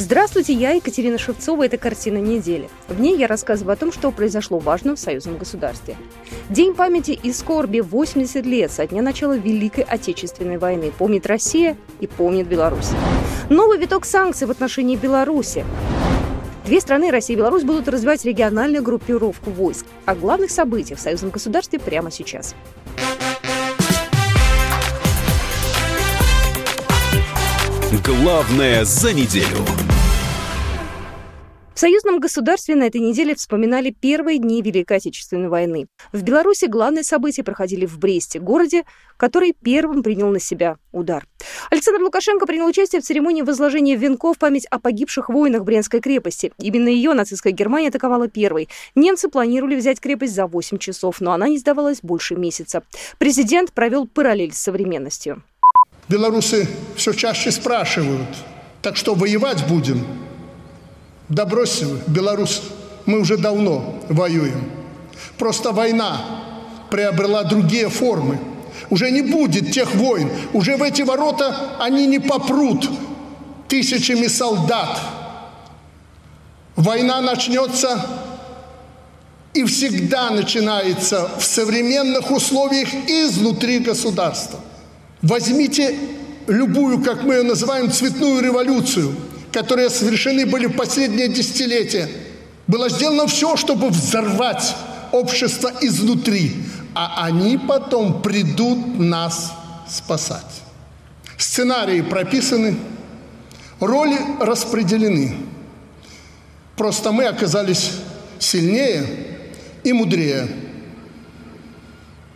Здравствуйте, я Екатерина Шевцова. Это «Картина недели». В ней я рассказываю о том, что произошло важно в союзном государстве. День памяти и скорби 80 лет со дня начала Великой Отечественной войны. Помнит Россия и помнит Беларусь. Новый виток санкций в отношении Беларуси. Две страны, Россия и Беларусь, будут развивать региональную группировку войск. О главных событиях в союзном государстве прямо сейчас. Главное за неделю. В союзном государстве на этой неделе вспоминали первые дни Великой Отечественной войны. В Беларуси главные события проходили в Бресте, городе, который первым принял на себя удар. Александр Лукашенко принял участие в церемонии возложения венков в память о погибших воинах Брестской крепости. Именно ее нацистская Германия атаковала первой. Немцы планировали взять крепость за 8 часов, но она не сдавалась больше месяца. Президент провел параллель с современностью. Белорусы все чаще спрашивают, так что воевать будем? Да бросьте вы, Беларусь, мы уже давно воюем. Просто война приобрела другие формы. Уже не будет тех войн. Уже в эти ворота они не попрут тысячами солдат. Война начнется и всегда начинается в современных условиях изнутри государства. Возьмите любую, как мы ее называем, цветную революцию, которые совершены были в последние десятилетия. Было сделано все, чтобы взорвать общество изнутри, а они потом придут нас спасать. Сценарии прописаны, роли распределены. Просто мы оказались сильнее и мудрее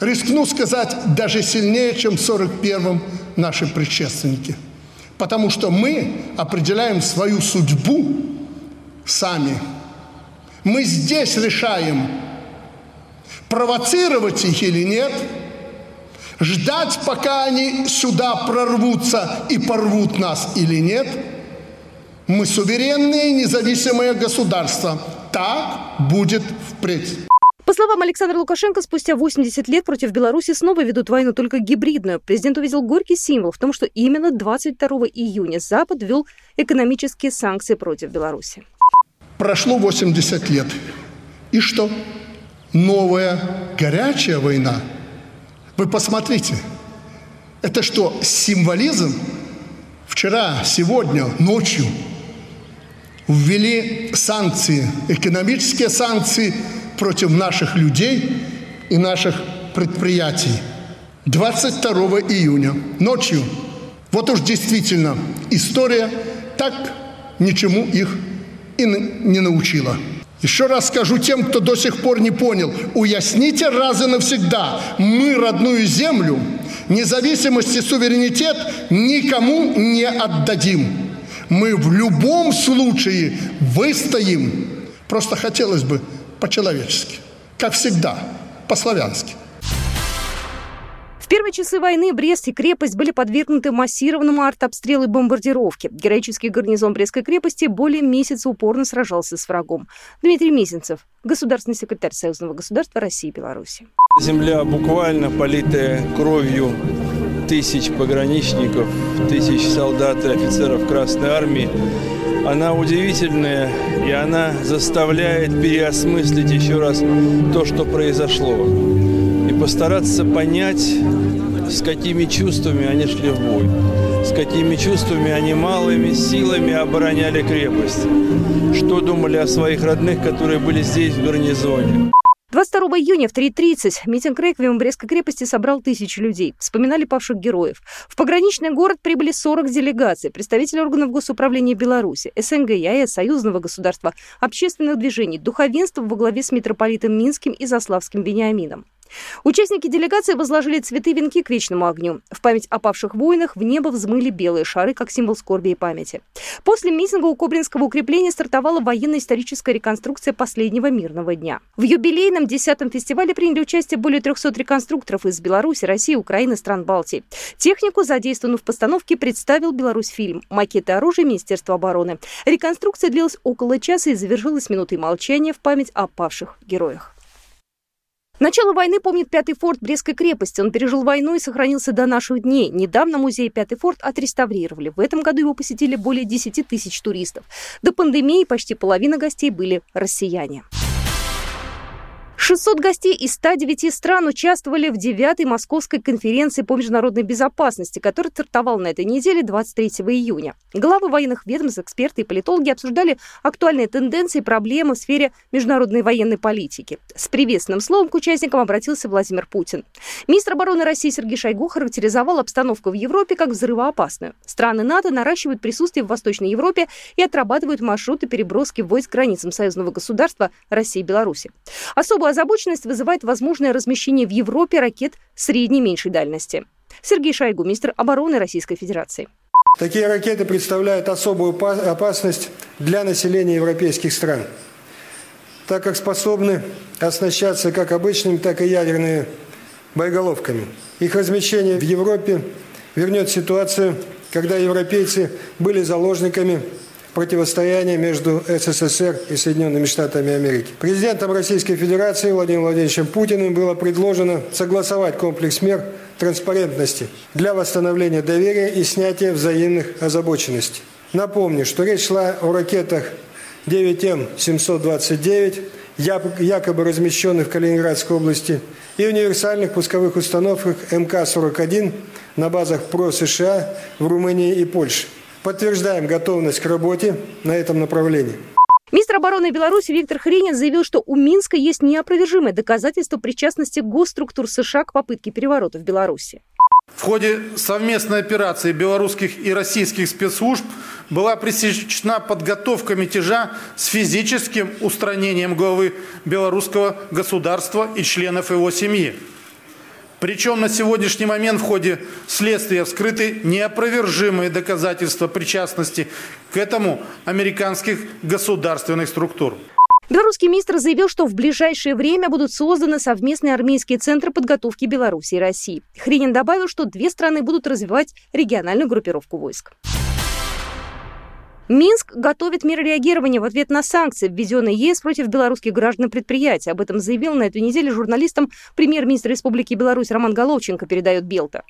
рискну сказать, даже сильнее, чем в 41-м наши предшественники. Потому что мы определяем свою судьбу сами. Мы здесь решаем, провоцировать их или нет, ждать, пока они сюда прорвутся и порвут нас или нет. Мы суверенные независимые государства. Так будет впредь. По словам Александра Лукашенко, спустя 80 лет против Беларуси снова ведут войну, только гибридную. Президент увидел горький символ в том, что именно 22 июня Запад ввел экономические санкции против Беларуси. Прошло 80 лет. И что? Новая горячая война. Вы посмотрите. Это что, символизм? Вчера, сегодня, ночью ввели санкции, экономические санкции – против наших людей и наших предприятий. 22 июня ночью. Вот уж действительно история так ничему их и не научила. Еще раз скажу тем, кто до сих пор не понял, уясните раз и навсегда, мы родную землю, независимость и суверенитет никому не отдадим. Мы в любом случае выстоим. Просто хотелось бы, по-человечески, как всегда, по-славянски. В первые часы войны Брест и крепость были подвергнуты массированному артобстрелу и бомбардировке. Героический гарнизон Брестской крепости более месяца упорно сражался с врагом. Дмитрий Мизинцев, государственный секретарь Союзного государства России и Беларуси. Земля буквально политая кровью тысяч пограничников, тысяч солдат и офицеров Красной Армии она удивительная, и она заставляет переосмыслить еще раз то, что произошло. И постараться понять, с какими чувствами они шли в бой, с какими чувствами они малыми силами обороняли крепость, что думали о своих родных, которые были здесь в гарнизоне. 22 июня в 3.30 митинг «Реквием» Брестской крепости собрал тысячи людей. Вспоминали павших героев. В пограничный город прибыли 40 делегаций, представители органов госуправления Беларуси, СНГ, ЕАЭС, Союзного государства, общественных движений, духовенства во главе с митрополитом Минским и Заславским Вениамином. Участники делегации возложили цветы венки к вечному огню. В память о павших воинах в небо взмыли белые шары, как символ скорби и памяти. После митинга у Кобринского укрепления стартовала военно-историческая реконструкция последнего мирного дня. В юбилейном 10-м фестивале приняли участие более 300 реконструкторов из Беларуси, России, Украины, стран Балтии. Технику, задействованную в постановке, представил Беларусь фильм «Макеты оружия Министерства обороны». Реконструкция длилась около часа и завершилась минутой молчания в память о павших героях. Начало войны помнит Пятый форт Брестской крепости. Он пережил войну и сохранился до наших дней. Недавно музей Пятый форт отреставрировали. В этом году его посетили более 10 тысяч туристов. До пандемии почти половина гостей были россияне. 600 гостей из 109 стран участвовали в 9-й Московской конференции по международной безопасности, которая стартовала на этой неделе 23 июня. Главы военных ведомств, эксперты и политологи обсуждали актуальные тенденции и проблемы в сфере международной военной политики. С приветственным словом к участникам обратился Владимир Путин. Министр обороны России Сергей Шойгу характеризовал обстановку в Европе как взрывоопасную. Страны НАТО наращивают присутствие в Восточной Европе и отрабатывают маршруты переброски войск границам союзного государства России и Беларуси. Особую озабоченность вызывает возможное размещение в Европе ракет средней и меньшей дальности. Сергей Шойгу, министр обороны Российской Федерации. Такие ракеты представляют особую опасность для населения европейских стран, так как способны оснащаться как обычными, так и ядерными боеголовками. Их размещение в Европе вернет ситуацию, когда европейцы были заложниками противостояние между СССР и Соединенными Штатами Америки. Президентом Российской Федерации Владимиром Владимировичем Путиным было предложено согласовать комплекс мер транспарентности для восстановления доверия и снятия взаимных озабоченностей. Напомню, что речь шла о ракетах 9М-729, якобы размещенных в Калининградской области, и универсальных пусковых установках МК-41 на базах ПРО США в Румынии и Польше. Подтверждаем готовность к работе на этом направлении. Министр обороны Беларуси Виктор Хренин заявил, что у Минска есть неопровержимое доказательство причастности госструктур США к попытке переворота в Беларуси. В ходе совместной операции белорусских и российских спецслужб была пресечена подготовка мятежа с физическим устранением главы белорусского государства и членов его семьи. Причем на сегодняшний момент в ходе следствия вскрыты неопровержимые доказательства причастности к этому американских государственных структур. Белорусский министр заявил, что в ближайшее время будут созданы совместные армейские центры подготовки Беларуси и России. Хренин добавил, что две страны будут развивать региональную группировку войск. Минск готовит меры реагирования в ответ на санкции, введенные ЕС против белорусских граждан и предприятий. Об этом заявил на этой неделе журналистам премьер-министр Республики Беларусь Роман Головченко, передает Белта.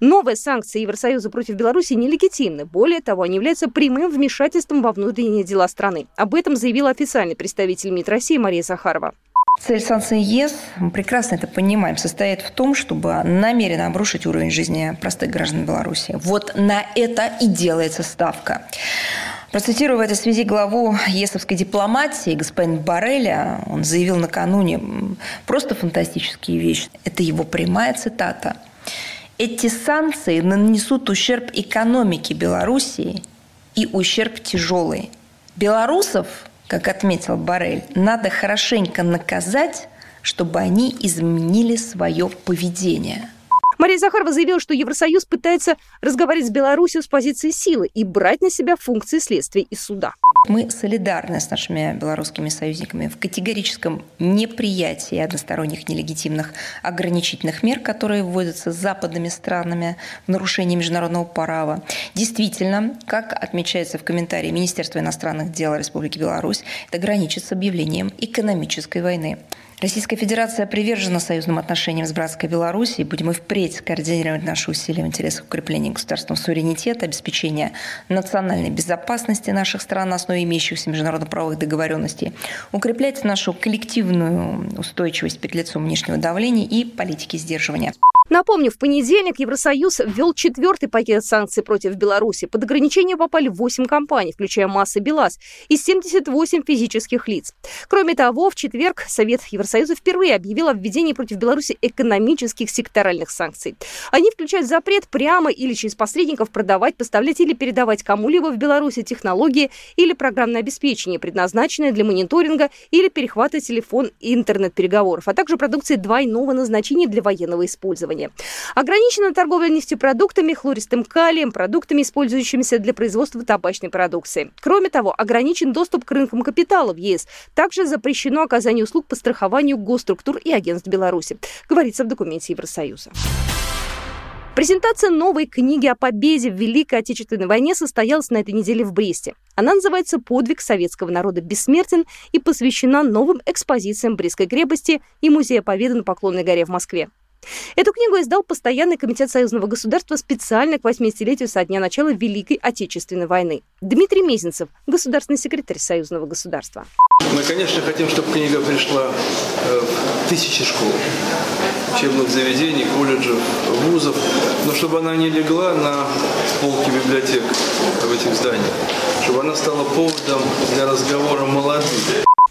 Новые санкции Евросоюза против Беларуси нелегитимны. Более того, они являются прямым вмешательством во внутренние дела страны. Об этом заявил официальный представитель МИД России Мария Захарова. Цель санкций ЕС, мы прекрасно это понимаем, состоит в том, чтобы намеренно обрушить уровень жизни простых граждан Беларуси. Вот на это и делается ставка. Процитирую в этой связи главу ЕСовской дипломатии, господин Барреля, он заявил накануне просто фантастические вещи. Это его прямая цитата. Эти санкции нанесут ущерб экономике Белоруссии и ущерб тяжелый. Белорусов, как отметил Барель, надо хорошенько наказать, чтобы они изменили свое поведение – Мария Захарова заявила, что Евросоюз пытается разговаривать с Беларусью с позиции силы и брать на себя функции следствия и суда. Мы солидарны с нашими белорусскими союзниками в категорическом неприятии односторонних нелегитимных ограничительных мер, которые вводятся западными странами в нарушении международного права. Действительно, как отмечается в комментарии Министерства иностранных дел Республики Беларусь, это граничит с объявлением экономической войны. Российская Федерация привержена союзным отношениям с братской Беларусью. Будем и впредь координировать наши усилия в интересах укрепления государственного суверенитета, обеспечения национальной безопасности наших стран на основе имеющихся международно-правовых договоренностей, укреплять нашу коллективную устойчивость перед лицом внешнего давления и политики сдерживания. Напомню, в понедельник Евросоюз ввел четвертый пакет санкций против Беларуси. Под ограничение попали 8 компаний, включая масса БелАЗ, и 78 физических лиц. Кроме того, в четверг Совет Евросоюза впервые объявил о введении против Беларуси экономических секторальных санкций. Они включают запрет прямо или через посредников продавать, поставлять или передавать кому-либо в Беларуси технологии или программное обеспечение, предназначенное для мониторинга или перехвата телефон и интернет-переговоров, а также продукции двойного назначения для военного использования оборудования. Ограничена торговля нефтепродуктами, хлористым калием, продуктами, использующимися для производства табачной продукции. Кроме того, ограничен доступ к рынкам капитала в ЕС. Также запрещено оказание услуг по страхованию госструктур и агентств Беларуси, говорится в документе Евросоюза. Презентация новой книги о победе в Великой Отечественной войне состоялась на этой неделе в Бресте. Она называется «Подвиг советского народа бессмертен» и посвящена новым экспозициям Брестской крепости и Музея Победы на Поклонной горе в Москве. Эту книгу издал Постоянный комитет Союзного государства специально к 80-летию со дня начала Великой Отечественной войны. Дмитрий Мезенцев, государственный секретарь Союзного государства. Мы, конечно, хотим, чтобы книга пришла э, в тысячи школ, учебных заведений, колледжев, вузов, но чтобы она не легла на полки библиотек в этих зданиях, чтобы она стала поводом для разговора молодых.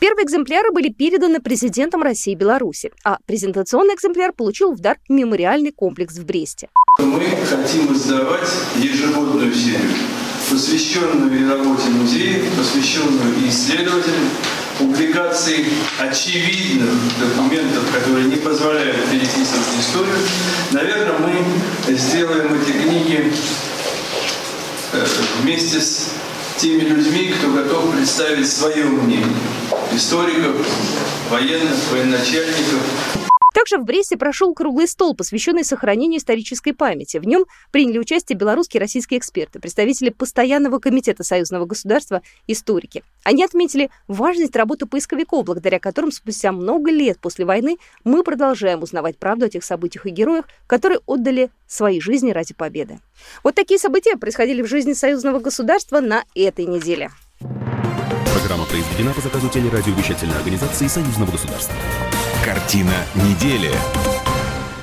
Первые экземпляры были переданы президентом России и Беларуси, а презентационный экземпляр получил в дар мемориальный комплекс в Бресте. Мы хотим издавать ежегодную серию, посвященную работе музея, посвященную исследователям, публикации очевидных документов, которые не позволяют переписывать историю. Наверное, мы сделаем эти книги э, вместе с теми людьми, кто готов представить свое мнение. Историков, военных, военачальников. Также в Бресте прошел круглый стол, посвященный сохранению исторической памяти. В нем приняли участие белорусские и российские эксперты, представители Постоянного комитета союзного государства, историки. Они отметили важность работы поисковиков, благодаря которым спустя много лет после войны мы продолжаем узнавать правду о тех событиях и героях, которые отдали свои жизни ради победы. Вот такие события происходили в жизни союзного государства на этой неделе. Программа произведена по заказу телерадиовещательной организации Союзного государства. Картина недели.